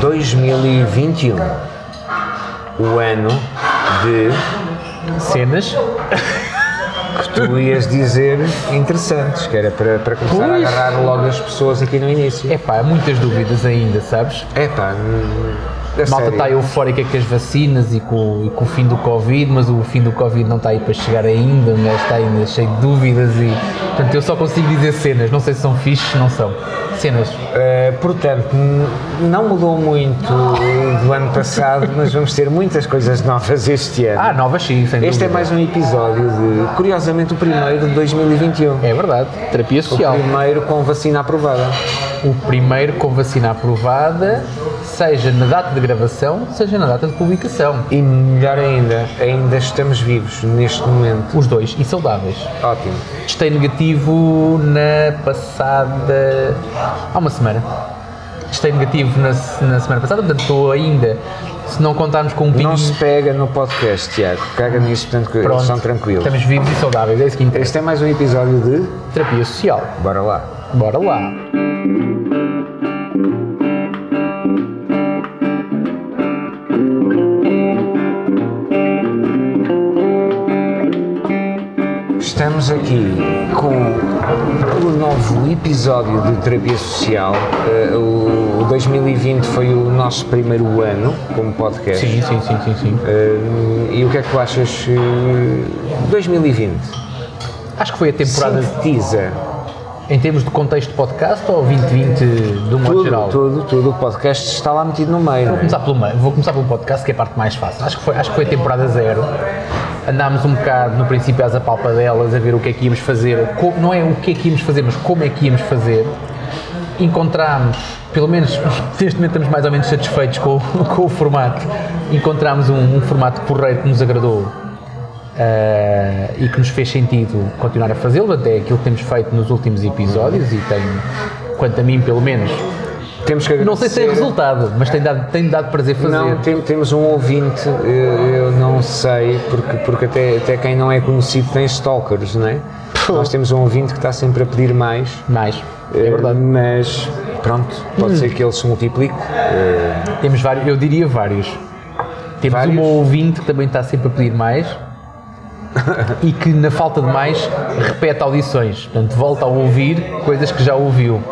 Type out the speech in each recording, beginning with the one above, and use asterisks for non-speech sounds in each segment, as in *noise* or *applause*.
2021, o ano de Cenas. que tu ias dizer interessantes, que era para, para começar Pois. a agarrar logo as pessoas aqui no início. É pá, há muitas dúvidas ainda, sabes? É pá, a A malta sério. está eufórica com as vacinas e com, e com o fim do Covid, mas o fim do Covid não está aí para chegar ainda, o gajo está ainda cheio de dúvidas e. Portanto, eu só consigo dizer cenas, não sei se são fixes, não são. Cenas. Uh, portanto, não mudou muito do ano passado, *laughs* mas vamos ter muitas coisas novas este ano. Ah, novas sim, sem este é dúvida. mais um episódio de, curiosamente, o primeiro de 2021. É verdade, terapia O social. primeiro com vacina aprovada. O primeiro com vacina aprovada, seja na data de gravação, seja na data de publicação. E melhor ainda, ainda estamos vivos neste momento. Os dois, e saudáveis. Ótimo. Testei negativo na passada. há uma semana. Testei negativo na, na semana passada, portanto estou ainda, se não contarmos com um pinho. Não se pega no podcast, Tiago. Caga nisso, portanto, que eles Pronto, são tranquilos. Estamos vivos e saudáveis, é isso que interessa. Este é mais um episódio de. Terapia social. Bora lá. Bora lá. Estamos aqui com o novo episódio de Terapia Social. Eh, o 2020 foi o nosso primeiro ano como podcast. Sim, sim, sim, sim, sim. Eh, e o que é que tu achas? eh, 2020. Acho que foi a temporada Sintetiza em termos de contexto de podcast ou 2020 de um modo geral? tudo, tudo. O podcast está lá metido no meio. Vou é? começar pelo meio, vou começar pelo podcast, que é a parte mais fácil. Acho que foi, acho que foi a temporada zero. Andámos um bocado no princípio às apalpadelas a ver o que é que íamos fazer, co- não é o que é que íamos fazer, mas como é que íamos fazer. Encontramos, pelo menos *laughs* neste momento estamos mais ou menos satisfeitos com, *laughs* com o formato. Encontramos um, um formato porreiro que nos agradou eh, e que nos fez sentido continuar a fazê-lo, até aquilo que temos feito nos últimos episódios e tem, quanto a mim pelo menos, Temos que não sei se tem resultado, mas tem dado, tem dado prazer fazer. Não, tem- temos um ouvinte, eu, eu não sei, porque, porque até, até quem não é conhecido tem stalkers, não é? Nós temos um ouvinte que está sempre a pedir mais, Mais, é eh, verdade. Hum. mas pronto, pode ser que ele se multiplique. eh, Temos vários, eu diria vários. Temos Vários? uma ouvinte que também está sempre a pedir mais e que, na falta de mais, repete audições. Portanto, volta a ouvir coisas que já ouviu.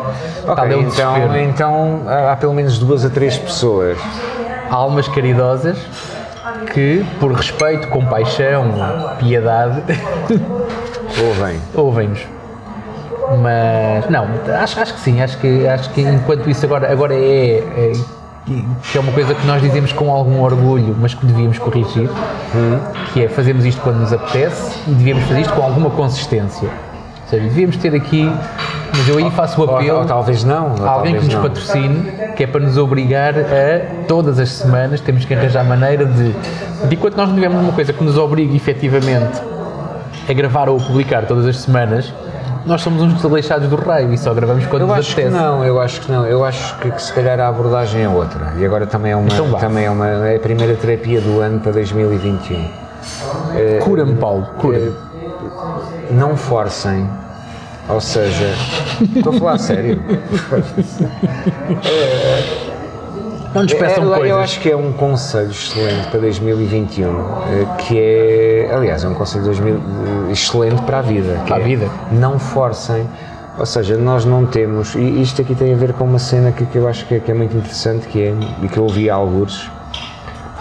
ok, Tal é então, então há pelo menos duas a três pessoas. Almas caridosas que, por respeito, compaixão, piedade, *laughs* Ouvem. ouvem-nos. Mas não, acho, acho que sim, acho que, acho que enquanto isso agora, agora é, é, que é uma coisa que nós dizemos com algum orgulho, mas que devíamos corrigir, que é fazemos isto quando nos apetece e devíamos fazer isto com alguma consistência. Ou seja, devíamos ter aqui, mas eu aí faço o Ou, apelo ou talvez não. ou a alguém que nos não. patrocine, que é para nos obrigar a, todas as semanas, temos que arranjar maneira de, de enquanto nós não tivermos uma coisa que nos obrigue efetivamente a gravar ou a publicar todas as semanas, nós somos uns desleixados do raio e só gravamos quando Eu nos acho que não, eu acho que não. Eu acho que, que se calhar a abordagem é outra. E agora também é uma, Então também é uma é a primeira terapia do ano para 2021. Cura-me, Paulo, cura-me. não forcem. Ou seja, estou a falar a sério. *laughs* Não nos peçam É, coisas. eu acho que é um conselho excelente para 2021, eh, que é, aliás, é um conselho de 2000 eh, excelente para a vida. Para a é vida. Não forcem. Ou seja, nós não temos, e isto aqui tem a ver com uma cena que, que eu acho que é, que é muito interessante, que é, e que eu ouvi há alguns,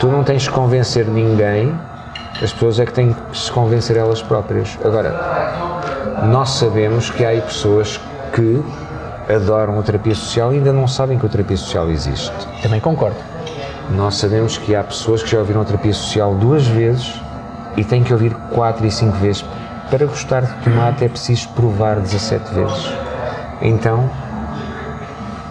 tu não tens que convencer ninguém, as pessoas é que têm que se convencer elas próprias. Agora, nós sabemos que há aí pessoas que adoram a terapia social e ainda não sabem que a terapia social existe. Também concordo. Nós sabemos que há pessoas que já ouviram a terapia social duas vezes e têm que ouvir quatro e cinco vezes. Para gostar de tomate é preciso provar 17 vezes. Então,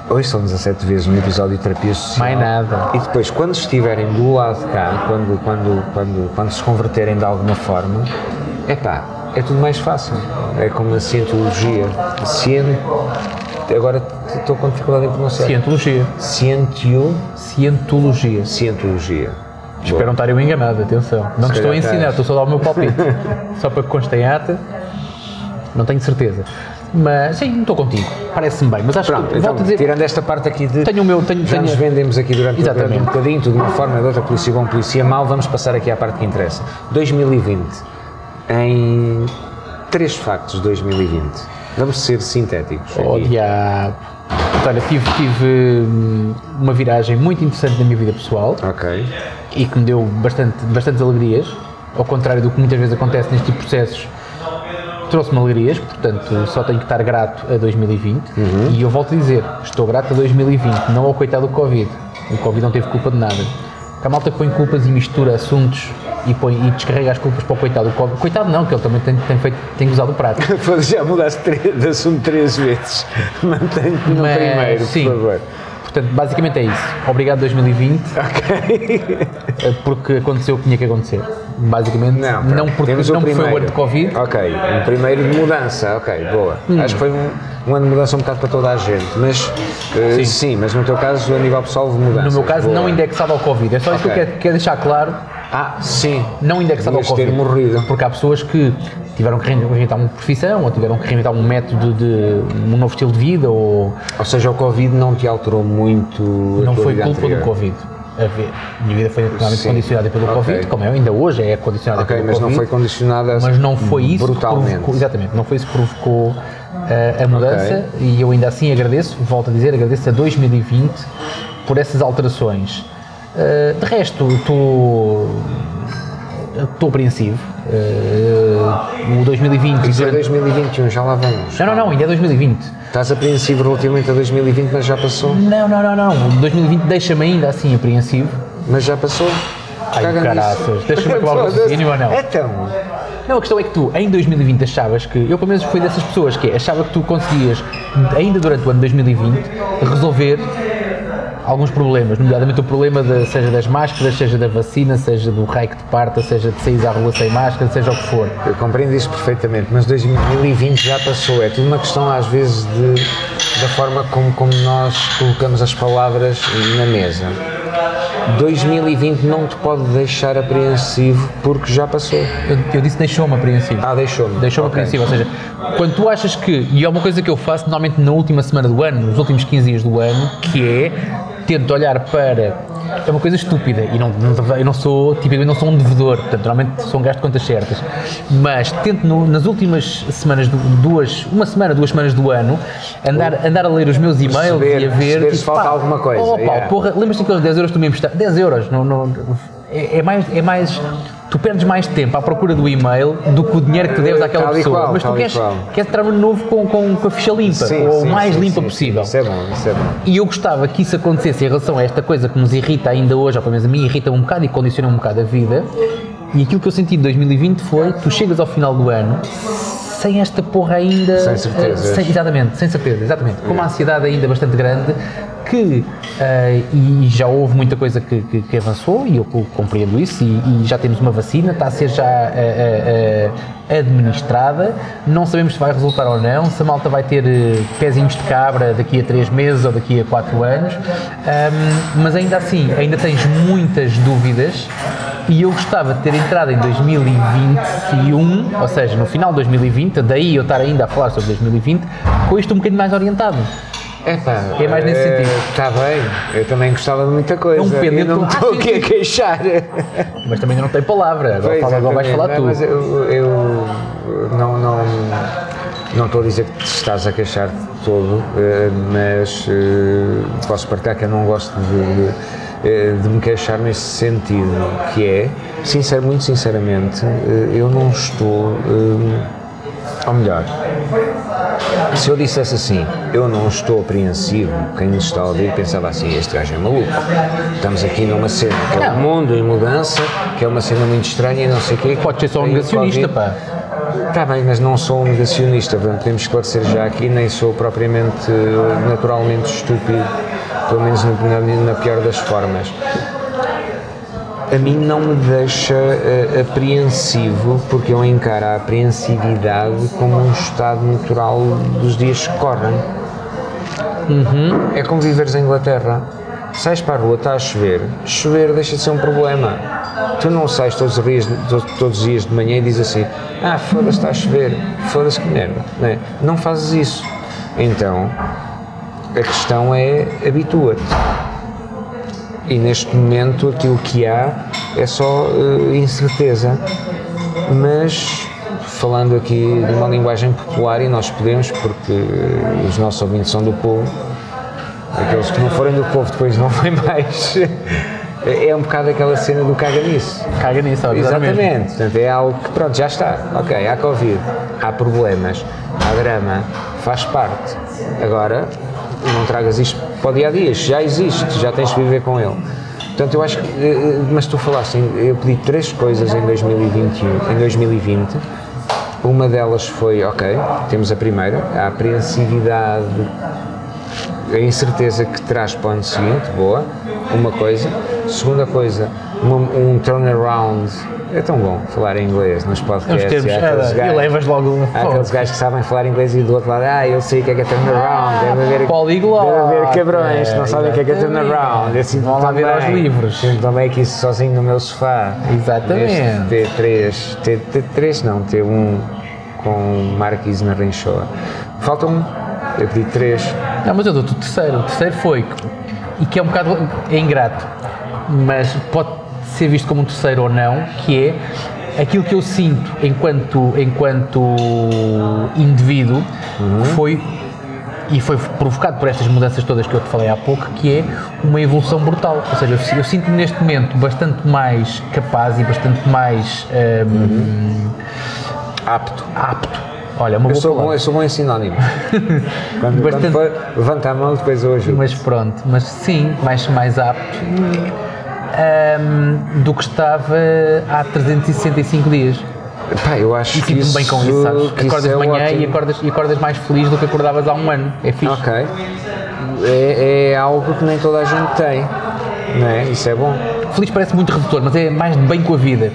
ouçam 17 vezes um episódio de terapia social. Mais nada. E depois, quando estiverem do lado de cá, quando, quando, quando, quando se converterem de alguma forma, epá, é tudo mais fácil. É como a cientologia. Cien... Agora estou com dificuldade em pronunciar. Cientologia. Cientio... Cientologia. Cientologia. Espero não estar eu enganado, atenção. Não te estou a calhar ensinar, estou só a dar o meu palpite. *laughs* só para que conste em ata. Não tenho certeza. Mas sim, estou contigo. Parece-me bem. Mas acho Pronto, que, então, volto a dizer, tirando esta parte aqui de. tenho o meu. Tenho, Já tenho, nos vendemos aqui durante, Exatamente. um bocadinho, tudo de uma forma de outra, polícia bom, polícia mau, vamos passar aqui à parte que interessa. 2020, em três factos de 2020, vamos ser sintéticos. Oh, aqui. diabo. Olha, tive, tive hum, uma viragem muito interessante na minha vida pessoal Ok. e que me deu bastante, bastantes alegrias, ao contrário do que muitas vezes acontece neste tipo de processos, trouxe-me alegrias, portanto só tenho que estar grato a 2020 e eu volto a dizer, estou grato a 2020, não ao coitado do Covid. O Covid não teve culpa de nada. Porque a malta que põe culpas e mistura assuntos e, põe, e descarrega as culpas para o coitado. Coitado não, que ele também tem, tem, feito, tem usado o prato. *laughs* Já mudaste de assunto três vezes. *laughs* Mantenho-te no Mas, primeiro, sim. por favor. Portanto, basicamente é isso. Obrigado 2020, Ok. eh, porque aconteceu o que tinha que acontecer. Basicamente, Não, não, porque Temos o não foi o ano de Covid, Ok, um primeiro de mudança, ok, boa. Acho que foi um, um ano de mudança um bocado para toda a gente, mas eh, Sim. sim. mas no teu caso, a nível pessoal, houve mudança. no meu caso, não indexado ao Covid. É só isso que eu quero, quero deixar claro, Ah, sim. não indexado ao Devias ter Covid. morrido. Porque há pessoas que tiveram que reinventar uma profissão, ou tiveram que reinventar um método de um novo estilo de vida, ou Ou seja, o Covid não te alterou muito. não foi culpa anterior. do Covid. A ver, minha vida foi totalmente Sim. condicionada pelo Ok. Covid, como é, ainda hoje é condicionada Ok, pelo mas Covid. não foi condicionada mas não foi isso brutalmente. que provocou, exatamente, não foi isso que provocou uh, a mudança e eu ainda assim agradeço, volto a dizer, agradeço a 2020 por essas alterações. Uh, de resto, estou estou apreensivo. Uh, o 2020 Isso é durante- 2021, já lá vamos. Não, não, não, ainda é 2020. Estás apreensivo relativamente a 2020, mas já passou. Não, não, não, não. 2020 deixa-me ainda assim apreensivo. Mas já passou. Ai, caraças. Deixa-me acabar o raciocínio ou não? Então, Não, a questão é que tu, em 2020, achavas que. Eu, pelo menos, fui dessas pessoas que achava que tu conseguias, ainda durante o ano de 2020, resolver alguns problemas, nomeadamente o problema, de, seja das máscaras, seja da vacina, seja do raio que te parta, seja de sair à rua sem máscara, seja o que for. eu compreendo isso perfeitamente, mas 2020 já passou. É tudo uma questão, às vezes, de, da forma como, como nós colocamos as palavras na mesa. 2020 não te pode deixar apreensivo porque já passou. Eu, eu disse deixou-me apreensivo. Ah, deixou-me. Deixou-me Ok. apreensivo, ou seja, quando tu achas que, e é uma coisa que eu faço normalmente na última semana do ano, nos últimos 15 dias do ano, que é tento olhar para. É uma coisa estúpida e não, não- eu não sou, tipicamente não sou um devedor, portanto, normalmente sou um gajo de contas certas, mas tento no- nas últimas semanas, duas, uma semana, duas semanas do ano, andar, andar a ler os meus e-mails Perceber- e a ver. perceber se falta pá, alguma coisa, Oh, yeah. porra, lembras-te daqueles 10 euros que tu me emprestaste? 10 euros, não, não, é, é mais, é mais. Tu perdes mais tempo à procura do e-mail do que o dinheiro que tu deves àquela Tal pessoa. qual, mas tu queres, qual. queres entrar no novo com, com, com a ficha limpa, Sim, ou sim, mais sim, limpa possível. Isso é bom, isso é bom. E eu gostava que isso acontecesse em relação a esta coisa que nos irrita ainda hoje, ou pelo menos a mim irrita um bocado e condiciona um bocado a vida. E aquilo que eu senti de 2020 foi: tu chegas ao final do ano sem esta porra ainda. Sem certezas. eh, sem- exatamente, sem certeza, exatamente. Com uma ansiedade ainda bastante grande que. eh, e já houve muita coisa que, que- que avançou e eu co- compreendo isso. E, e já temos uma vacina, está a ser já eh, eh, administrada. Não sabemos se vai resultar ou não, se a malta vai ter pezinhos de cabra daqui a 3 meses ou daqui a 4 anos. Ahm, mas ainda assim, ainda tens muitas dúvidas e eu gostava de ter entrado em 2021, ou seja, no final de 2020, daí eu estar ainda a falar sobre 2020, com isto um bocadinho mais orientado. Epá, É mais nesse sentido. Está bem, eu também gostava de muita coisa. É um pendente eu não estou Ah, aqui a queixar. Mas também não tem palavra, agora, fala, agora vais falar exatamente. tu. Não, Mas eu, eu não, não, não estou a dizer que te estás a queixar de todo, eh, mas eh, posso partilhar que eu não gosto de, eh, de me queixar nesse sentido, que é, sincero, muito sinceramente, eh, eu não estou, eh, ou melhor, se eu dissesse assim, eu não estou apreensivo, quem nos está a ouvir pensava assim, este gajo é maluco. Estamos aqui numa cena que é Não. um mundo em mudança, que é uma cena muito estranha e não sei o quê. Pode ser só um o negacionista, pá. Está bem, mas não sou um negacionista, podemos esclarecer já aqui, nem sou propriamente eh, naturalmente estúpido, pelo menos na, na- na pior das formas. A mim não me deixa eh, apreensivo, porque eu encaro a apreensividade como um estado natural dos dias que correm. É como viveres em Inglaterra. sais para a rua, está a chover, chover deixa de ser um problema. Tu não sais todos os dias, todos os dias de manhã e dizes assim: Ah, foda-se, está a chover, foda-se que merda. Não, é? não fazes isso. Então, a questão é habitua-te. E neste momento aquilo que há é só uh, incerteza. Mas falando aqui de uma linguagem popular e nós podemos, porque os nossos ouvintes são do povo, aqueles que não forem do povo depois não vêm mais. *laughs* É um bocado aquela cena do caga nisso. Caga nisso, obviamente. Exatamente. Portanto, é algo que, pronto, já está. Ok, há Covid, há problemas, há drama, faz parte. Agora, não tragas isto para o dia a dia, já existe, já tens de viver com ele. Portanto, eu acho que, eh, eh, mas tu falaste, eu pedi três coisas em 2021, em 2020. Uma delas foi, ok, temos a primeira, a apreensividade, a incerteza que traz para o ano seguinte, boa, uma coisa. Segunda coisa, um, um turnaround é tão bom falar em inglês nos podcasts. Termos, há aqueles gajos, e levas logo Há aqueles gajos que sabem falar inglês e do outro lado, ah, eu sei o que é que é turnaround. Ah, deve haver, Polyglot. deve haver cabrões que não sabem o que é que é turnaround. Assim, Vão lá ver aos livros. Sinto também aqui sozinho no meu sofá. Exatamente. T3, T, T3 não, T1 com Marquise na Rinchoa. Falta um, eu pedi três. Não, mas eu dou-te o terceiro. O terceiro foi, e que é um bocado é ingrato, mas pode ser visto como um terceiro ou não, que é aquilo que eu sinto enquanto, enquanto indivíduo uhum. foi e foi provocado por estas mudanças todas que eu te falei há pouco, que é uma evolução brutal. Ou seja, eu, eu sinto-me neste momento bastante mais capaz e bastante mais um, uhum. apto. apto. Olha, uma eu, sou bom, eu sou bom em sinónimo. *laughs* quando, bastante... quando for, levanta a mão, depois hoje. Mas pronto, mas sim, mais, mais apto do que estava há 365 dias. Pá, eu acho e que isso, bem com isso, sabes? Acordas de manhã e acordas, e acordas mais feliz do que acordavas há um ano. É fixe. Ok. É, é algo que nem toda a gente tem. Não é? Isso é bom. Feliz parece muito redutor, mas é mais de bem com a vida.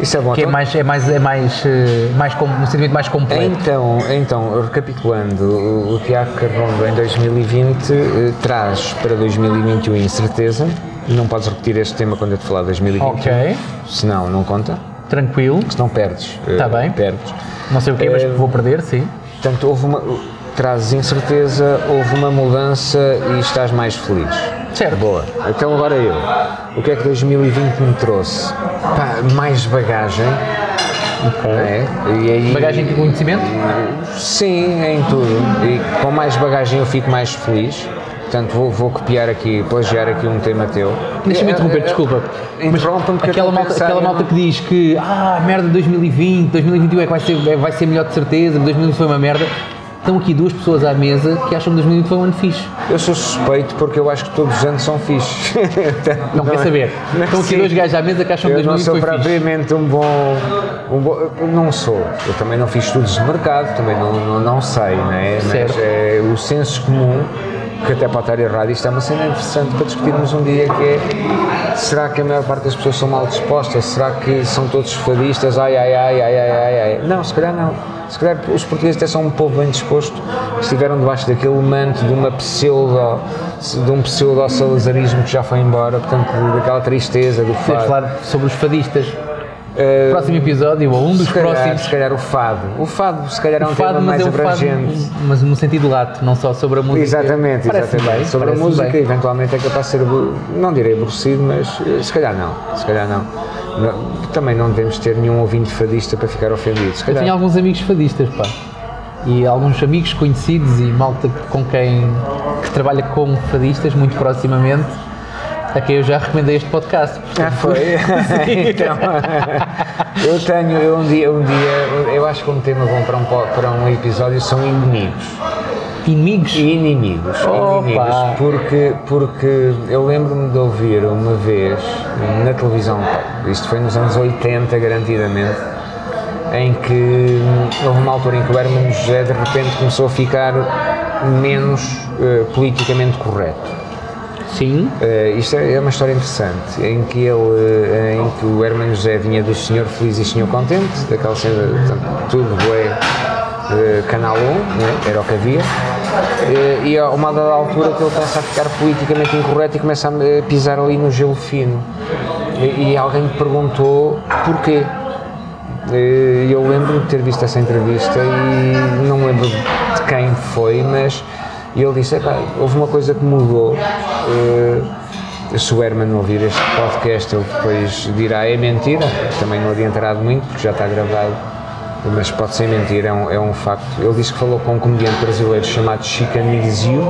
Isso é bom. Que é então- mais, é mais, é mais, eh, mais um sentimento mais completo. Então, então recapitulando, o, o Tiago Carrondo em 2020 eh, traz para 2021 incerteza, não podes repetir este tema quando eu te falar de 2021. Ok. Senão, não conta. Tranquilo. Senão perdes. Está uh, bem. Perdes. Não sei o quê, mas eh, vou perder, sim. Portanto, houve uma. Trazes incerteza, houve uma mudança e estás mais feliz. Certo. Boa. Então agora eu. O que é que 2020 me trouxe? Pá, mais bagagem. Okay. É? E aí, bagagem de conhecimento? Sim, em tudo. E com mais bagagem eu fico mais feliz. Portanto, vou, vou copiar aqui, plagiar aqui um tema teu. Deixa-me interromper, desculpa. Interrompa-me aquela, malta, aquela malta que diz que ah, merda 2020, 2021 é que vai ser, é, vai ser melhor de certeza, 2020 foi uma merda. Estão aqui duas pessoas à mesa que acham que 2020 foi um ano fixe. Eu sou suspeito porque eu acho que todos os anos são fixes. não, não quer é? saber. Estão aqui dois gajos à mesa que acham que 2020 foi fixe. Eu não sou propriamente um bom, um bom... Não sou. Eu também não fiz estudos de mercado, também não, não, não sei, não é? Certo. Mas é, o senso comum que até pode estar errado, isto é uma cena interessante para discutirmos um dia que é será que a maior parte das pessoas são mal dispostas? Será que são todos fadistas? Ai, ai, ai, ai, ai, ai, ai. Não, se calhar não. Se calhar os portugueses até são um povo bem disposto, estiveram debaixo daquele manto de uma pseudo, de um pseudo-salazarismo que já foi embora, portanto, daquela tristeza do fado. falar sobre os fadistas. Uh, Próximo episódio, ou um dos se calhar, próximos. Se calhar o fado. O fado, se calhar, é um fado, tema mais é abrangente. Fado, mas no sentido lato, não só sobre a música. Exatamente, exatamente. Bem, sobre a música, bem. eventualmente é capaz de ser, não direi aborrecido, mas eh, se calhar não. Se calhar não. Também não devemos ter nenhum ouvinte fadista para ficar ofendido. Se calhar. Eu tenho alguns amigos fadistas, pá. E alguns amigos conhecidos e malta com quem que trabalha como fadistas muito proximamente a quem eu já recomendei este podcast. Ah, foi? *laughs* *laughs* então, eu tenho, eu um dia, um dia, eu acho que um tema bom para um, para um episódio são inimigos. Inimigos? Inimigos, inimigos porque, porque eu lembro-me de ouvir uma vez na televisão, isto foi nos anos 80 garantidamente, em que houve uma altura em que o Hermano José de repente começou a ficar menos uh, politicamente correto Sim. Uh, isto é, é, uma história interessante, em que ele, uh, em que o Hermano José vinha do Senhor Feliz e Senhor Contente, daquela cena, portanto, tudo é uh, Canal 1, né? era o que havia, Eh, E a uma dada altura que ele começa a ficar politicamente incorreto e começa a pisar ali no gelo fino. E, e alguém me perguntou porquê. Eu lembro de ter visto essa entrevista e não lembro de quem foi, mas ele disse: "Epá, houve uma coisa que mudou. eh, se o Herman ouvir este podcast, ele depois dirá é mentira. Também não adiantará de muito, porque já está gravado. Mas pode ser mentira, é um, é um facto. Ele disse que falou com um comediante brasileiro chamado Chicanizio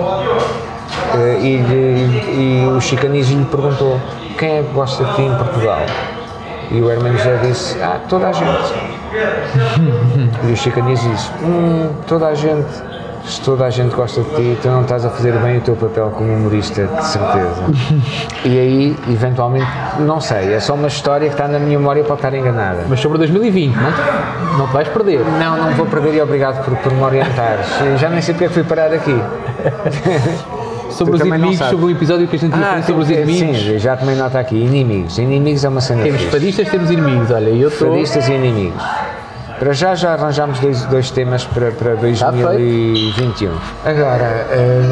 eh, e, e o Chicanizio lhe perguntou quem é que gosta de ti em Portugal? E o Herman José disse, ah, toda a gente. *laughs* E o Chicanizio disse, hum, toda a gente. Se toda a gente gosta de ti, tu não estás a fazer bem o teu papel como humorista, de certeza. *laughs* e aí, eventualmente, não sei, é só uma história que está na minha memória para estar enganada. Mas sobre 2020, não não te vais perder. Não, não vou perder e obrigado por, por me orientares. Já nem sei porque é que fui parar aqui. *laughs* Sobre Tu os inimigos, sobre o episódio que a gente fazer sobre os inimigos. Sim, já tomei nota aqui. Inimigos. Inimigos é uma cena Temos fadistas, temos inimigos. Olha, eu. Fadistas e inimigos. Para já já arranjámos dois, dois temas para, para 2021. Agora, eh,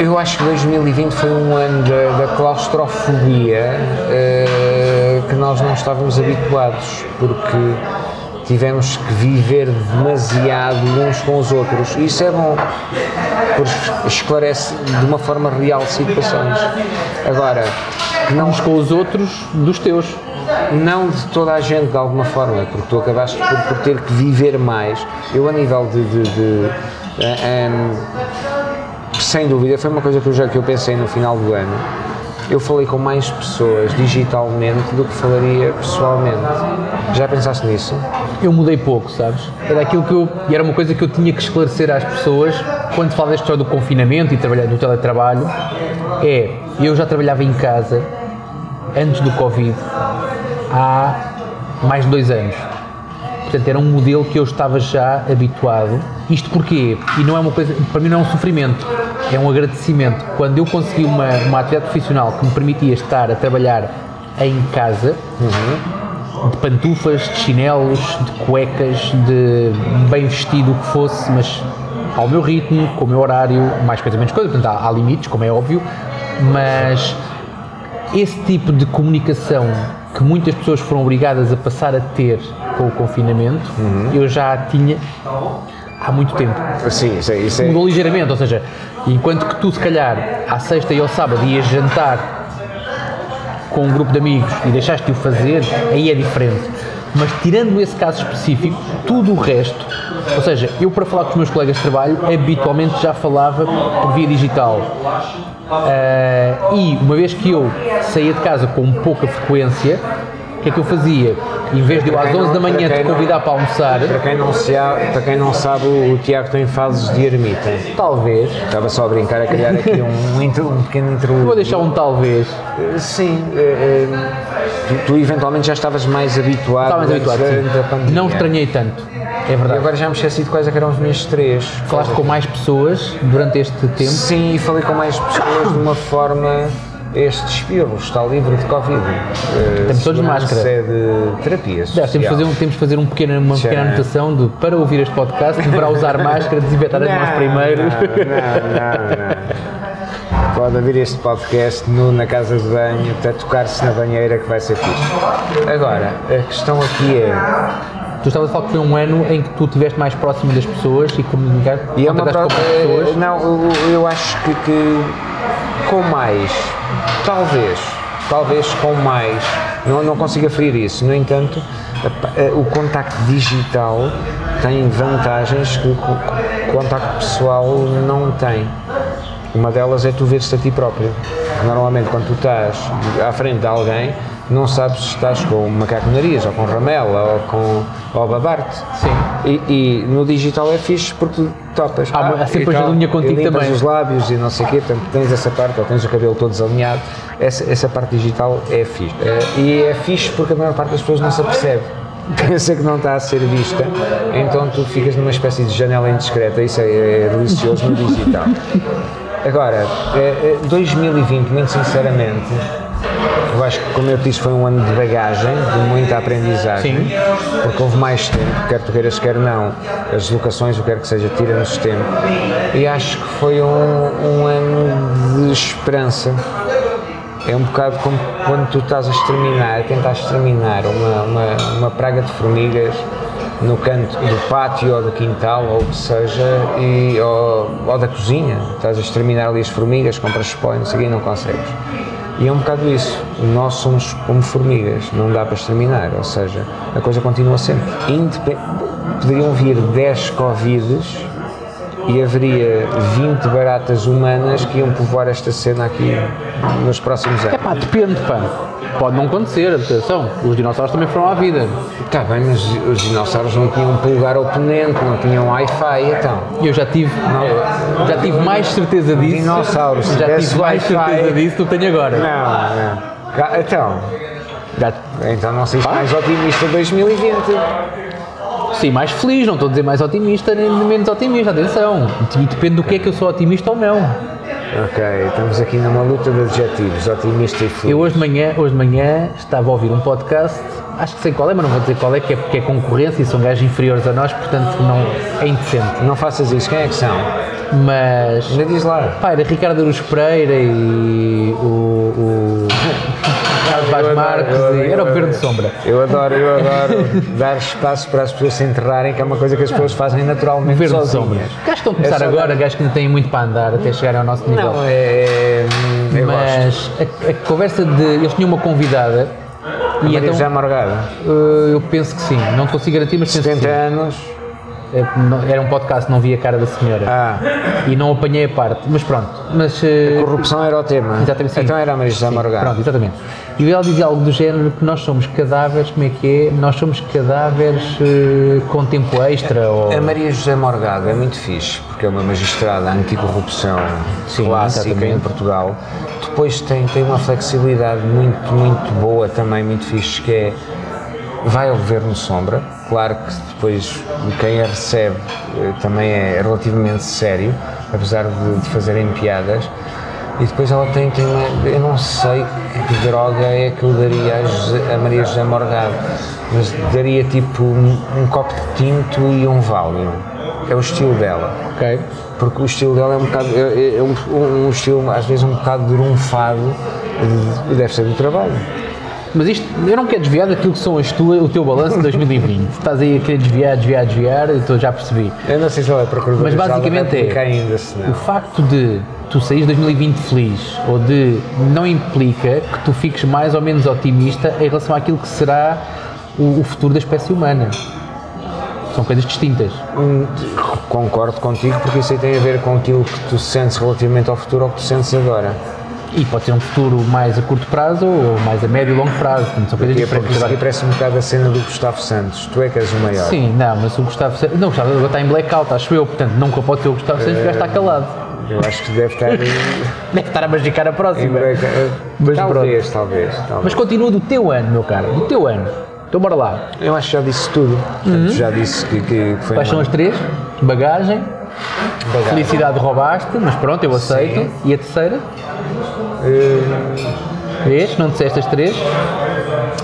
eu acho que 2020 foi um ano da, da claustrofobia eh, que nós não estávamos habituados, porque tivemos que viver demasiado uns com os outros. Isso é bom, porque esclarece de uma forma real situações. Agora, que não Uns com os outros dos teus. Não de toda a gente de alguma forma, porque tu acabaste por, por ter que viver mais. Eu a nível de, de- de, eh, em, sem dúvida, foi uma coisa que eu, já, que eu pensei no final do ano. Eu falei com mais pessoas digitalmente do que falaria pessoalmente. Já pensaste nisso? Eu mudei pouco, sabes? Era aquilo que eu. E era uma coisa que eu tinha que esclarecer às pessoas quando falo desta história do confinamento e trabalhar do teletrabalho. É, eu já trabalhava em casa antes do Covid há mais de dois anos. Portanto, era um modelo que eu estava já habituado. Isto porquê? E não é uma coisa, para mim não é um sofrimento, é um agradecimento. Quando eu consegui uma, uma atividade profissional que me permitia estar a trabalhar em casa, de pantufas, de chinelos, de cuecas, de bem vestido o que fosse, mas ao meu ritmo, com o meu horário, mais coisa, menos coisa, portanto há, há limites, como é óbvio, mas esse tipo de comunicação que muitas pessoas foram obrigadas a passar a ter com o confinamento, eu já a tinha há muito tempo. Sim, isso é. Isso é Mudou ligeiramente, ou seja, enquanto que tu se calhar à sexta e ao sábado ias jantar com um grupo de amigos e deixaste de o fazer, aí é diferente. Mas tirando esse caso específico, tudo o resto, ou seja, eu para falar com os meus colegas de trabalho, habitualmente já falava por via digital. Ah, e uma vez que eu saía de casa com pouca frequência, o que é que eu fazia? Em vez de eu às 11 da manhã te convidar para almoçar, Para quem, não se há- para quem não sabe, o Tiago tem fases de ermita. talvez, Estava só a brincar, a criar aqui um, *laughs* intro- um pequeno interlúdio. vou deixar um talvez, Sim, eh, eh, tu, tu eventualmente já estavas mais habituado, Estava habituado, da pandemia. Não estranhei tanto, é E verdade. agora já me esqueci de quais é eram as minhas três. Falaste com mais pessoas durante este tempo. Sim, e falei com mais pessoas de uma forma. Este espirro está livre de Covid. Eh, Estamos todos de máscara. de terapia temos de fazer, um, temos de fazer um pequeno, uma pequena Já. anotação de para ouvir este podcast deverá usar máscara, desinfetar as mãos primeiro. Não, não, não. Pode ouvir este podcast na casa de banho, até tocar-se na banheira que vai ser fixe. Agora, a questão aqui é. Tu estavas a falar que foi um ano em que tu estiveste mais próximo das pessoas e comunicar, E é uma pro- com mais eh, pessoas. Não, eu, eu acho que, que com mais, talvez, talvez com mais, não, não consigo aferir isso. No entanto, eh, o contacto digital tem vantagens que o contacto pessoal não tem. Uma delas é tu ver-te a ti próprio. Normalmente, quando tu estás à frente de alguém, não sabes se estás com um macaco nariz, ou com ramela, ou com ou babar-te. Sim. E, e no digital é fixe porque topas. Há sempre e a linha contigo também. os lábios e não sei o quê, portanto tens essa parte, ou tens o cabelo todo desalinhado. Essa, essa parte digital é fixe. Eh, e é fixe porque a maior parte das pessoas não se apercebe. *laughs* Pensa que não está a ser vista, então tu ficas numa espécie de janela indiscreta. Isso é, é delicioso no digital. Agora, eh, eh, 2020, muito sinceramente, eu acho que, como eu te disse, foi um ano de bagagem, de muita aprendizagem, Sim. porque houve mais tempo, quer tu queiras, quer não, as locações, o que quer que seja, tira-nos tempo, e acho que foi um, um ano de esperança. É um bocado como quando tu estás a exterminar, tentas exterminar? Uma, uma, uma praga de formigas no canto do pátio ou do quintal ou o que seja, e, ou, ou da cozinha. Estás a exterminar ali as formigas, compras pó e não sei o não consegues. E é um bocado isso. Nós somos como formigas, não dá para exterminar, ou seja, a coisa continua sempre. Independ... Poderiam vir 10 Covides e haveria 20 baratas humanas que iam povoar esta cena aqui nos próximos É anos. pá, depende, pá. Pode não acontecer, atenção. Os dinossauros também foram à vida. Está bem, mas os dinossauros não tinham um polegar oponente, não tinham Wi-Fi, então. Eu já tive, já tive mais certeza disso. Dinossauros, Já tive mais certeza disso do que tenho agora. Não, não. Então, Já- então não sejas mais otimista 2020. Sim, mais feliz, não estou a dizer mais otimista nem menos otimista, atenção. Depende do que é que eu sou otimista ou não. Ok, estamos aqui numa luta de adjetivos, otimista e feliz. Eu hoje de manhã, hoje de manhã estava a ouvir um podcast, acho que sei qual é, mas não vou dizer qual é, que é porque é concorrência e são gajos inferiores a nós, portanto não é indecente. Não faças isso, quem é que são? Mas Ainda diz lá. pá, era Ricardo Aruz Pereira e o, o *laughs* Vaz Marques adoro, e era o Governo de. Sombra. Eu adoro, eu adoro *laughs* dar espaço para as pessoas se enterrarem, que é uma coisa que as pessoas fazem naturalmente Governo de Sombra. Gajos que estão a começar É agora, gajos que ainda têm muito para andar até chegarem ao nosso nível. Não, é. é eu. Mas a, a conversa de. Eles tinham uma convidada e Maria então. José Morgada, eh, eu penso que sim, não te consigo garantir, mas penso que 70 sim. anos. Não- Era um podcast, não vi a cara da senhora Ah, e não apanhei a parte, mas pronto. Mas, eh, corrupção era o tema. Exatamente, sim. Então era a Maria José Sim, Morgada. Pronto, exatamente. E ela dizia algo do género que nós somos cadáveres, como é que é? Nós somos cadáveres eh, com tempo extra ou... A Maria José Morgado é muito fixe, porque é uma magistrada anticorrupção Sim, clássica exatamente. em Portugal. Depois tem, tem uma flexibilidade muito, muito boa também, muito fixe, que é vai ao governo sombra. Claro que depois quem a recebe eh, também é relativamente sério, apesar de, de fazerem piadas. E depois ela tem, tem uma, eu não sei que droga é que eu daria a, José- a Maria José Morgado, mas daria tipo um, um copo de tinto e um Valium. É o estilo dela. Ok. Porque o estilo dela é um bocado, é, é um, um estilo às vezes um bocado drunfado, e deve ser do trabalho. Mas isto, eu não quero desviar daquilo que são as tuas, o teu balanço de 2020. *laughs* Estás aí a querer desviar, desviar, desviar, eu já percebi. Eu não sei se ela é procuradora Mas basicamente é- ainda, O facto de tu saís de 2020 feliz ou de não implica que tu fiques mais ou menos otimista em relação àquilo que será o, o futuro da espécie humana. São coisas distintas. Hum, Concordo contigo, porque isso aí tem a ver com aquilo que tu sentes relativamente ao futuro ou que tu sentes agora. E pode ser um futuro mais a curto prazo ou mais a médio e longo prazo. Portanto, são coisas diferentes. aqui parece um bocado a cena do Gustavo Santos. Tu é que és o maior. Sim, não, mas o Gustavo Santos. Não, o Gustavo agora está em blackout, acho eu. Portanto, nunca pode ser o Gustavo Santos porque já está calado. Eu acho que deve estar *laughs* Deve estar a magicar a próxima. break- Mas talvez, talvez, talvez. Mas continua do teu ano, meu caro. Do teu ano. Então bora lá. Eu acho que já disse tudo. Portanto, já disse que, que, foi Quais são as três? Bagagem, bagagem. felicidade roubaste, mas pronto, eu aceito. Sim. E a terceira? Eh, Vês? Não disseste as três?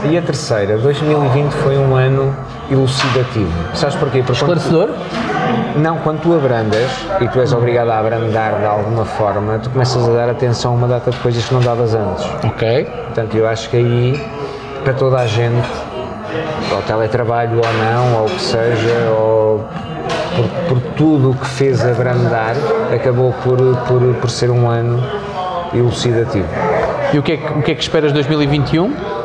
E a terceira, 2020 foi um ano elucidativo. Sabes porquê? Porque Esclarecedor? não, quando tu abrandas, e tu és obrigado a abrandar de alguma forma, tu começas a dar atenção a uma data de coisas que não davas antes. Ok. Portanto, eu acho que aí, para toda a gente, ou teletrabalho ou não, ou o que seja, ou por, por tudo o que fez abrandar, acabou por, por, por ser um ano elucidativo. E o que é que, o que, é que esperas de 2021?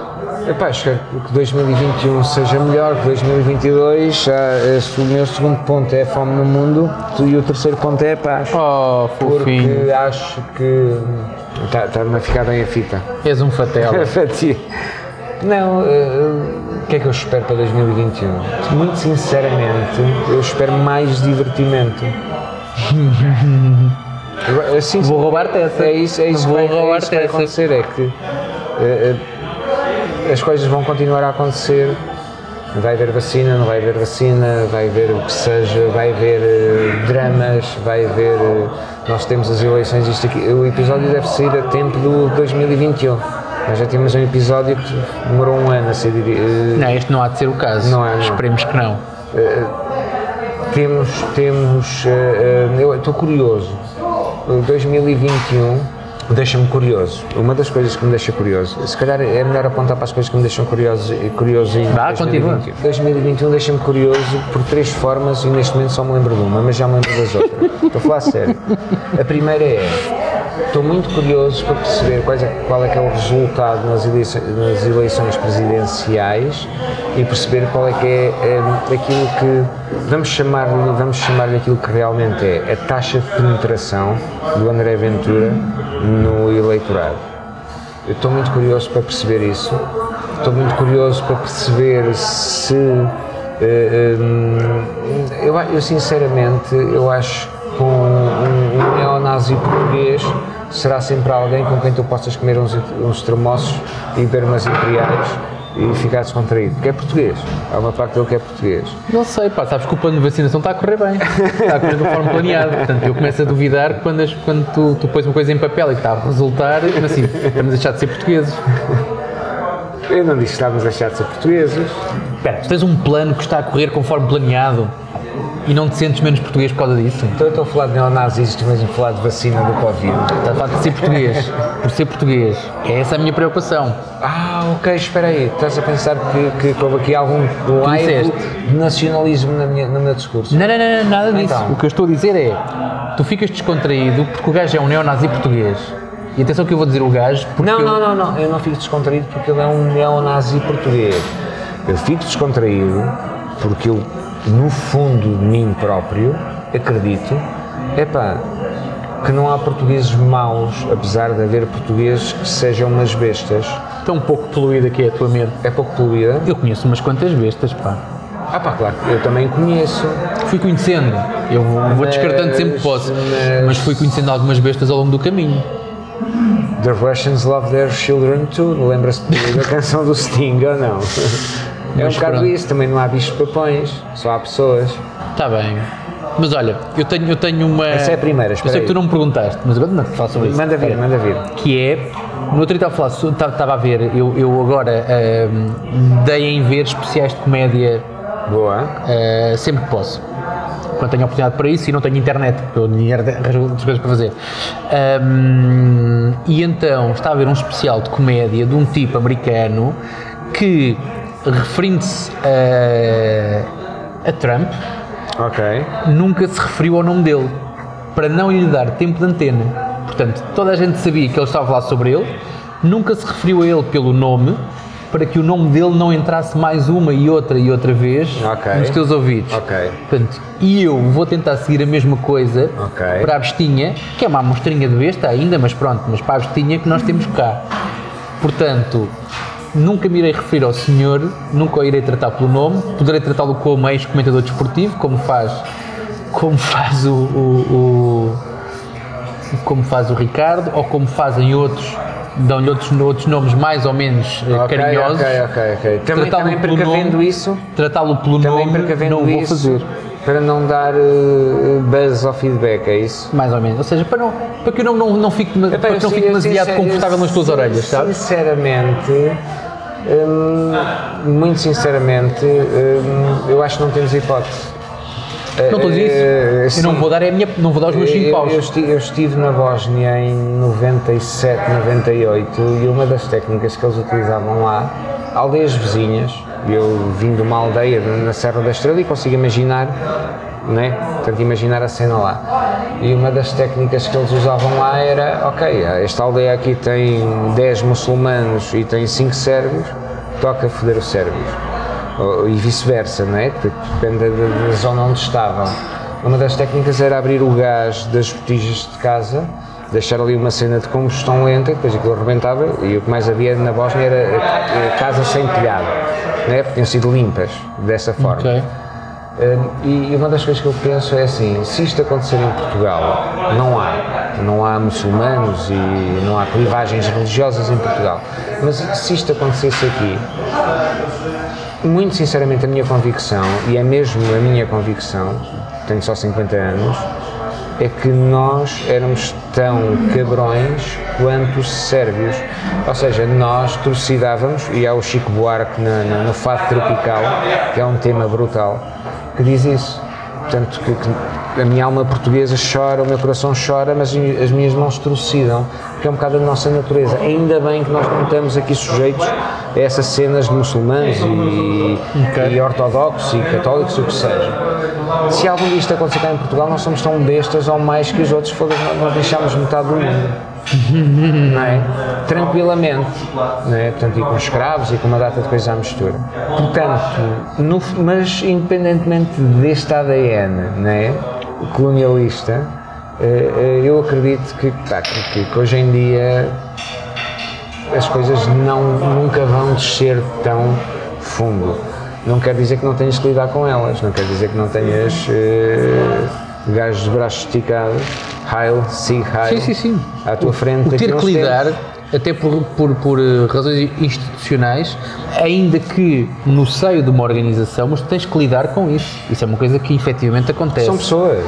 Epá, espero que 2021 seja melhor que 2022. Já, esse, o meu segundo ponto é a fome no mundo e o terceiro ponto é a paz. Oh, fofinho. Porque acho que está-me a ficar bem a fita. És um fatela. *laughs* Não, eh, o que é que eu espero para 2021? Muito sinceramente, eu espero mais divertimento. *laughs* Assim, Vou roubar-te essa. é isso, é isso Vou que vai, é isso que vai acontecer, é que eh, eh, as coisas vão continuar a acontecer Vai haver vacina, não vai haver vacina, vai haver o que seja, vai haver eh, dramas, vai haver. eh, nós temos as eleições, isto aqui. O episódio deve sair a tempo do 2021. Nós já tínhamos um episódio que demorou um ano a ser. diri- eh, Não, este não há de ser o caso. Não é, não. Esperemos que não. Temos, temos, eh, eh, eu estou curioso. O 2021 deixa-me curioso. Uma das coisas que me deixa curioso, se calhar é melhor apontar para as coisas que me deixam curioso, curioso em Vá, 2021. 2021 deixa-me curioso por três formas e neste momento só me lembro de uma, mas já me lembro das outras. Estou a falar a sério. A primeira é, estou muito curioso para perceber quais é- qual é que é o resultado nas eleições, nas eleições presidenciais e perceber qual é que é eh, aquilo que vamos chamar vamos chamar aquilo que realmente é a taxa de penetração do André Ventura no eleitorado. Eu estou muito curioso para perceber isso. Estou muito curioso para perceber se eh, hum, eu, a- eu sinceramente eu acho que um, neonazi português será sempre alguém com quem tu possas comer uns, uns tremoços e beber umas imperiais e ficar descontraído, porque é português. Há uma parte dele que é português. Não sei, pá, sabes que o plano de vacinação está a correr bem. Está a correr de forma planeada. Portanto, eu começo a duvidar quando, as- quando tu, tu pões uma coisa em papel e está a resultar, mas assim, vamos deixar de ser portugueses. Eu não disse que estávamos a deixar de ser portugueses. Espera, tens um plano que está a correr conforme planeado e não te sentes menos português por causa disso? Então eu estou a falar de neonazis, tu mesmo a falar de vacina do Covid. Está a falar de ser português. Por ser português. É essa a minha preocupação. Ah, ok, espera aí. Estás a pensar que, que, houve aqui algum laivo de nacionalismo na minha, no meu discurso? Não, não, não, não, nada disso. Então. O que eu estou a dizer é, tu ficas descontraído porque o gajo é um neonazi português. E atenção que eu vou dizer o gajo porque Não, eu- não, não, não. Eu não fico descontraído porque ele é um neonazi português. Eu fico descontraído porque eu, no fundo de mim próprio, acredito, epá, que não há portugueses maus, apesar de haver portugueses que sejam umas bestas. Um pouco poluída aqui a tua mente. É pouco poluída? Eu conheço umas quantas bestas, pá. Ah pá, claro, eu também conheço. Fui conhecendo, eu vou, descartando sempre que posso, mas- mas fui conhecendo algumas bestas ao longo do caminho. The Russians love their children too. Lembra-se da *laughs* canção do Sting ou não? É um bocado pronto. isso, também não há bichos papões, só há pessoas. Está bem. Mas olha, eu tenho, eu tenho uma. Essa é a primeira, Eu espera sei que aí. tu não me perguntaste, mas agora não falo sobre isso. Manda vir, manda vir. que é, no outro dia estava a ver, eu, eu agora ahm, dei em ver especiais de comédia Boa. ah, sempre que posso. Quando tenho oportunidade para isso e não tenho internet, porque eu dinheiro arranjo outras coisas para fazer. Ahm, e então estava a ver um especial de comédia de um tipo americano que, referindo-se a, a Trump, Ok. nunca se referiu ao nome dele, para não lhe dar tempo de antena. Portanto, toda a gente sabia que ele estava lá sobre ele, nunca se referiu a ele pelo nome, para que o nome dele não entrasse mais uma e outra e outra vez Ok. nos teus ouvidos. Ok. Portanto, e eu vou tentar seguir a mesma coisa Ok. para a bestinha, que é uma amostrinha de besta ainda, mas pronto, mas para a bestinha que nós temos cá. Portanto, nunca me irei referir ao senhor, nunca o irei tratar pelo nome, poderei tratá-lo como ex-comentador desportivo, como faz, como faz o, o- o- como faz o Ricardo, ou como fazem outros, dão-lhe outros, outros nomes mais ou menos eh, Ok, carinhosos. ok, ok, ok. Também, Tratá-lo também pelo precavendo nome. isso, Tratá-lo pelo nome, não o vou isso, fazer. para não dar eh, buzz ao feedback, é isso? Mais ou menos. Ou seja, para, não, para que eu não, não, não fique, para que não fique demasiado confortável nas tuas orelhas, sabes? Sinceramente, hum, muito sinceramente, hum, eu acho que não temos hipótese. Não estou a dizer Eh, isso. Eu não vou dar é minha, não vou dar os meus 5 Eu, paus. eu estive, eu estive na Bósnia em 97, 98 e uma das técnicas que eles utilizavam lá, aldeias vizinhas, eu vim de uma aldeia na Serra da Estrela e consigo imaginar, né? Portanto, imaginar a cena lá. E uma das técnicas que eles usavam lá era, ok, esta aldeia aqui tem 10 muçulmanos e tem 5 sérvios, toca foder os sérvios e vice-versa, é? Porque Depende da, da- zona onde estavam. Uma das técnicas era abrir o gás das botijas de casa, deixar ali uma cena de combustão lenta, depois aquilo arrebentava e o que mais havia na Bósnia era a, a casa sem telhado, não é? Porque tinham sido limpas dessa forma. Ok. Hum, E uma das coisas que eu penso é assim, se isto acontecer em Portugal, não há, não há muçulmanos e não há clivagens religiosas em Portugal, mas se isto acontecesse aqui, muito sinceramente a minha convicção, e é mesmo a minha convicção, tenho só 50 anos, é que nós éramos tão cabrões quanto os sérvios. Ou seja, nós trucidávamos, e há o Chico Buarque na, na, no Fado Tropical, que é um tema brutal, que diz isso. Portanto, que, que a minha alma portuguesa chora, o meu coração chora, mas as minhas mãos trucidam, que é um bocado a nossa natureza. Ainda bem que nós não estamos aqui sujeitos a essas cenas de muçulmanos e, e ortodoxos e católicos, o que seja. Se algum dia isto acontecer cá em Portugal, nós somos tão bestas ou mais que os outros, nós deixamos metade do mundo. Não é? Tranquilamente, é? Portanto, e com escravos e com uma data de coisas à mistura. Portanto, no- mas independentemente deste ADN, é? Colonialista, eh, eh, eu acredito que, pá, que, que- hoje em dia as coisas não, nunca vão descer tão fundo. Não quer dizer que não tenhas que lidar com elas, não quer dizer que não tenhas eh, gajos de braços esticados, Heil, Sig Heil, Sim, sim, sim. à tua frente. O daqui a ter que lidar, tempos. até por, por, por eh, razões institucionais, ainda que no seio de uma organização, mas tens que lidar com isso. Isso é uma coisa que efetivamente acontece. São pessoas,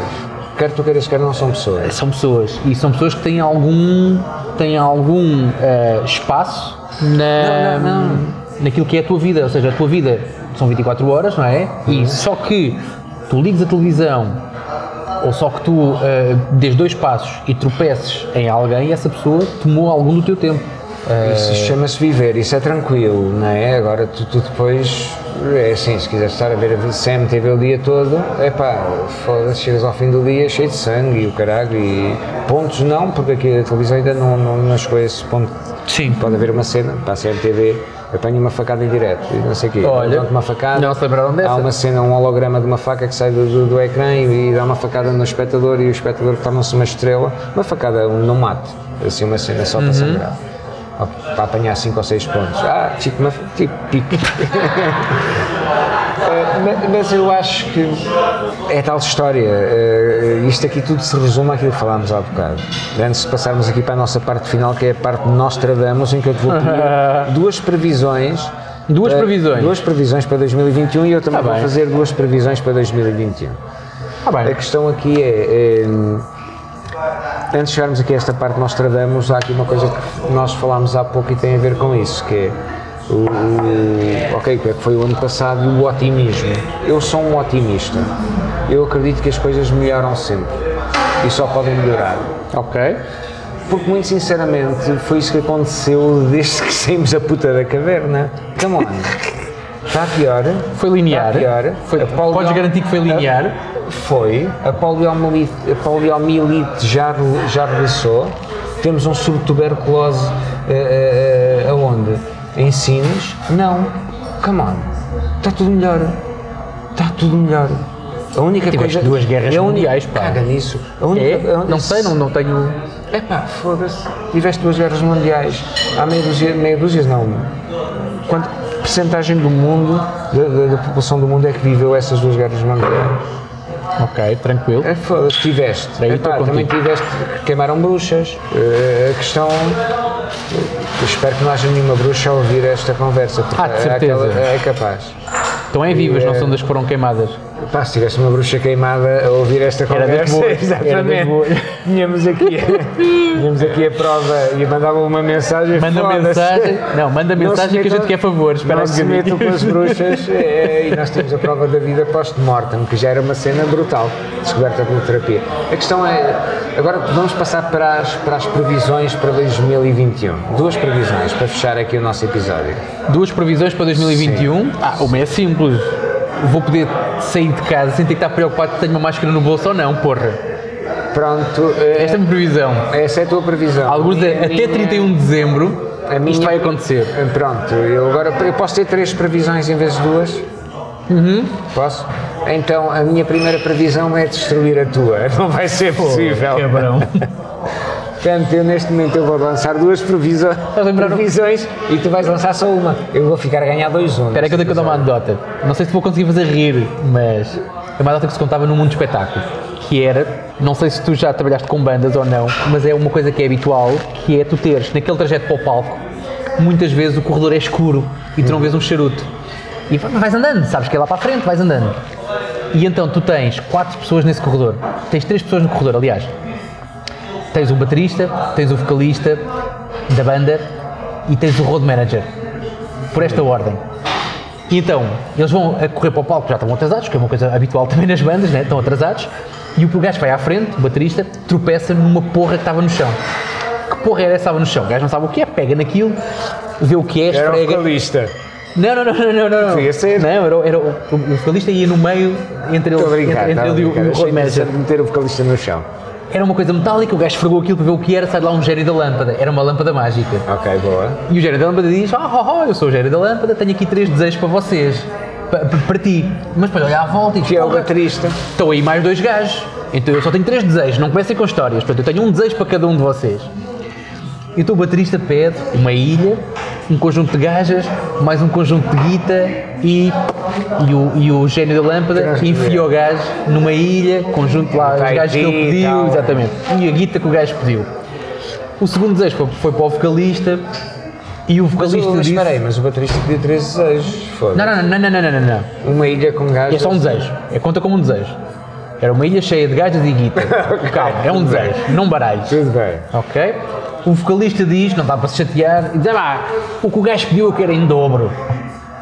quer tu queiras, quer não, são pessoas. São pessoas. E são pessoas que têm algum, têm algum eh, espaço na, Não, não, não. naquilo que é a tua vida. Ou seja, a tua vida são 24 horas, não é? Uhum. E só que tu ligues a televisão ou só que tu eh, des dois passos e tropeces em alguém essa pessoa tomou algum do teu tempo. Eh, Isso chama-se viver, isso é tranquilo, não é? Agora tu, tu depois, é assim, se quiseres estar a ver a CMTV o dia todo, é pá, foda-se, chegas ao fim do dia cheio de sangue e o caralho, e pontos não, porque aqui a televisão ainda não, não, não chegou a esse ponto. Sim. Pode haver uma cena, para a CMTV, apanha uma facada em direto não sei o quê. Olha, uma facada, não se lembraram dessa? Há uma cena, um holograma de uma faca que sai do, do, do ecrã e, e dá uma facada no espectador e o espectador torna-se uma estrela, uma facada, um não mate, assim uma cena só Uhum. para sangrar. Para apanhar 5 ou 6 pontos. Ah, tipo, uma, tipo pique. *laughs* Eh, ma- mas eu acho que é tal história. eh, isto aqui tudo se resume àquilo que falámos há bocado. Antes de passarmos aqui para a nossa parte final, que é a parte de Nostradamus, em que eu te vou pedir *laughs* duas previsões. Duas eh, previsões? Duas previsões para 2021 e eu também Tá vou bem. fazer duas previsões para 2021. Ah, A questão aqui é, é, antes de chegarmos aqui a esta parte de Nostradamus, há aqui uma coisa que nós falámos há pouco e tem a ver com isso, que é o, o- ok, o que é que foi o ano passado e o otimismo. Eu sou um otimista. Eu acredito que as coisas melhoram sempre e só podem melhorar. Ok. Porque, muito sinceramente, foi isso que aconteceu desde que saímos a puta da caverna. Come on. *laughs* Está pior. Foi linear. Está pior. Foi- A podes garantir que foi linear? Foi. A poliomielite, a poliomielite já, já regressou. Temos um subtuberculose eh, eh, aonde? Em Sines? Não. Come on. Está tudo melhor. Está tudo melhor. A única Tiveste coisa. duas guerras é mundiais, pá. Caga nisso. A única, É? a- Não sei, não, não tenho. é pá, foda-se. Tiveste duas guerras mundiais. Há meia dúzia, meia dúzia não. Quanto percentagem do mundo, da, da- da população do mundo é que viveu essas duas guerras mundiais? Ok, tranquilo. É foda-se, tiveste. Epá, estou também contigo. tiveste, queimaram bruxas. Eh, a questão. eu espero que não haja nenhuma bruxa a ouvir esta conversa, porque Ah, de é certeza. aquela- é capaz. Estão é vivas, não é- são das que foram queimadas. Pá, se tivesse uma bruxa queimada a ouvir esta Era das conversa, boas, era das boas. Tínhamos aqui, tínhamos aqui a prova e mandava uma mensagem. Manda mensagem. Não, manda Não mensagem que a gente quer favores. Espera Não se metam com as bruxas *laughs* eh, e nós temos a prova da vida post-mortem, que já era uma cena brutal, descoberta pela terapia. A questão é, agora vamos passar para as, para as previsões para 2021. Duas previsões para fechar aqui o nosso episódio. Duas previsões para 2021. Ah, uma é simples. Vou poder sair de casa sem ter que estar preocupado se tenho uma máscara no bolso ou não, porra. Pronto, eh, Esta é a minha previsão. essa é a tua previsão. Alguns Minha- de- até minha- 31 de dezembro a minha- isto vai acontecer. Pronto, eu agora eu posso ter três previsões em vez de duas? Uhum. Posso? Então a minha primeira previsão é destruir a tua. *laughs* Não vai ser possível. Cabrão. *laughs* Portanto, eu neste momento eu vou lançar duas previsões, um- previsões e tu vais lançar só uma. Eu vou ficar a ganhar 2-1. Um Espera que eu tenho que dar uma anedota. Não sei se vou conseguir fazer rir, mas É uma data que se contava no mundo do espetáculo, que era, não sei se tu já trabalhaste com bandas ou não, mas é uma coisa que é habitual, que é tu teres naquele trajeto para o palco, muitas vezes o corredor é escuro e tu não vês um charuto. E vais andando, sabes que é lá para a frente, vais andando. E então tu tens quatro pessoas nesse corredor, tens três pessoas no corredor, aliás. Tens o baterista, tens o vocalista da banda e tens o road manager. Por esta ordem. E então, eles vão a correr para o palco, já estão atrasados, que é uma coisa habitual também nas bandas, né? estão atrasados, e o gajo vai à frente, o baterista, tropeça numa porra que estava no chão. Que porra era essa que estava no chão? O gajo não sabe o que é, pega naquilo, vê o que é, Era o esfrega. vocalista. Não, não, não, não, não, não. Podia ser. Não, era, era o, o vocalista ia no meio entre ele, brincar. entre, entre ele e o, o road manager. meter o vocalista no chão. Era uma coisa metálica, o gajo esfregou aquilo para ver o que era, sai de lá um gênio da lâmpada. Era uma lâmpada mágica. Ok, boa. E o gênio da lâmpada diz: Ah, oh, oh, eu sou o gênio da lâmpada, tenho aqui três desejos para vocês. Pa- pa- Para, ti. Mas depois olha à volta e diz: Que é o "Porra, baterista. Estão aí mais dois gajos. Então eu só tenho três desejos, não comecem com histórias. Portanto, eu tenho um desejo para cada um de vocês. Então o baterista pede uma ilha, um conjunto de gajas, mais um conjunto de guita e, e, o, e o gênio da lâmpada enfia o gajo numa ilha, conjunto lá, os gajos que ele pediu, exatamente. E a guita que o gajo pediu. O segundo desejo foi, foi para o vocalista e o vocalista mas disse... espera aí, mas o baterista pediu três desejos. Foda. Não, não, não, não, não, não, não, não. Uma ilha com gajos. É só um desejo. É conta como um desejo. Era uma ilha cheia de gajas e guita. *laughs* Calma, é um desejo, não baralhos. Tudo bem. Ok? O vocalista diz, não dá para se chatear, e diz, ah, o que o gajo pediu eu quero em dobro.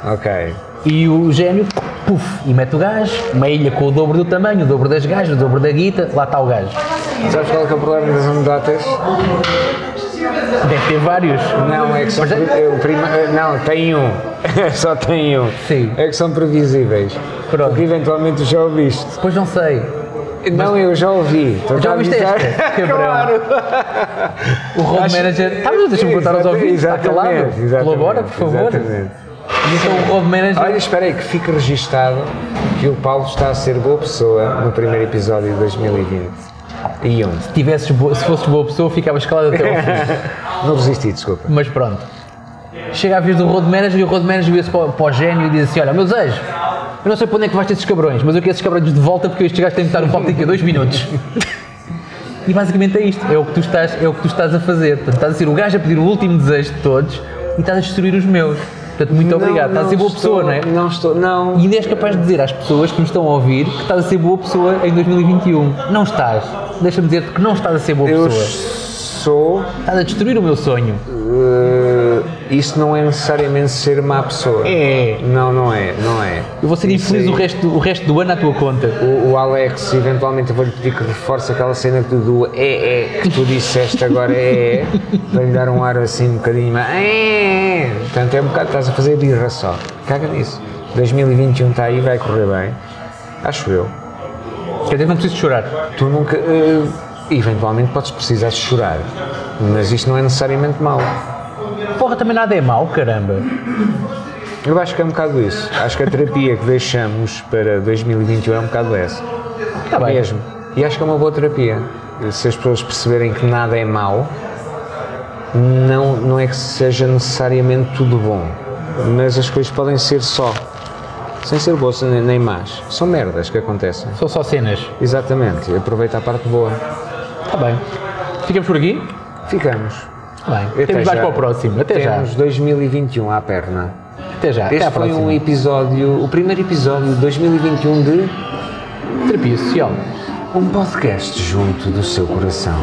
Ok. E o gênio, puf, e mete o gajo, uma ilha com o dobro do tamanho, o dobro das gajas, o dobro da guita, lá está o gajo. Sabes qual é, que é o problema das anedotas? Deve ter vários. Não, é que são. Mas é- prima- Não, tem um. *laughs* Só tem um. Sim. É que são previsíveis. Pronto. Porque eventualmente já ouviste. Pois não sei. Não, eu já ouvi. Estou Já ouviste esta? *laughs* Cabrão. claro. O road Acho- manager. Tá, mas deixa-me contar aos ouvintes. Está calado. Colabora, por favor. Exatamente. E então o road manager. Olha, espera aí, que fique registado que o Paulo está a ser boa pessoa no primeiro episódio de 2020. E um. se, tivesses bo- se fosses boa pessoa, ficavas calado até ao fim. *laughs* Não resisti, desculpa. Mas pronto. Chega a vez do road manager e o road manager vira-se para, o- para o gênio e diz assim: Olha, meu desejo, eu não sei para onde é que vais ter esses cabrões, mas eu quero esses cabrões de volta porque estes gajos têm de estar no palco daqui a dois minutos. *laughs* E basicamente é isto, é o que tu estás, é o que tu estás a fazer. Portanto, estás a ser o gajo a pedir o último desejo de todos e estás a destruir os meus. Portanto, muito obrigado. Estás a ser boa estou- pessoa, não é? Não estou, não. E ainda és capaz de dizer às pessoas que nos estão a ouvir que estás a ser boa pessoa em 2021. Não estás. Deixa-me dizer-te que não estás a ser boa Eu pessoa. sou. Estás a destruir o meu sonho. eh, isso não é necessariamente ser má pessoa. É. Não, não é, não é. Eu vou ser Isso infeliz aí- o resto, o resto do ano à tua conta. O, o Alex, eventualmente eu vou-lhe pedir que reforce aquela cena que tu- do é, é, que tu disseste agora é, é, para lhe dar um ar assim um bocadinho mais. É, é. Portanto, é um bocado, estás a fazer birra só. Caga nisso. 2021 está aí, vai correr bem. Acho eu. Quer dizer não preciso chorar. Tu nunca. eh, eventualmente podes precisar de chorar, mas isto não é necessariamente mau. Porra, também nada é mau, caramba. Eu acho que é um bocado isso. Acho que a terapia que deixamos para 2021 é um bocado essa. Está bem. Mesmo. E acho que é uma boa terapia. Se as pessoas perceberem que nada é mau, não, não é que seja necessariamente tudo bom, mas as coisas podem ser só, sem ser boas nem, más. São merdas que acontecem. São só cenas. Exatamente. Aproveita a parte boa. Está bem. Ficamos por aqui? Ficamos. Bem. Até Temos mais já. para o próximo. Até Temos 2021 à perna. já. Até já. Até Este à foi próxima. um episódio, o primeiro episódio de 2021 de Terapia social. um podcast junto do seu coração.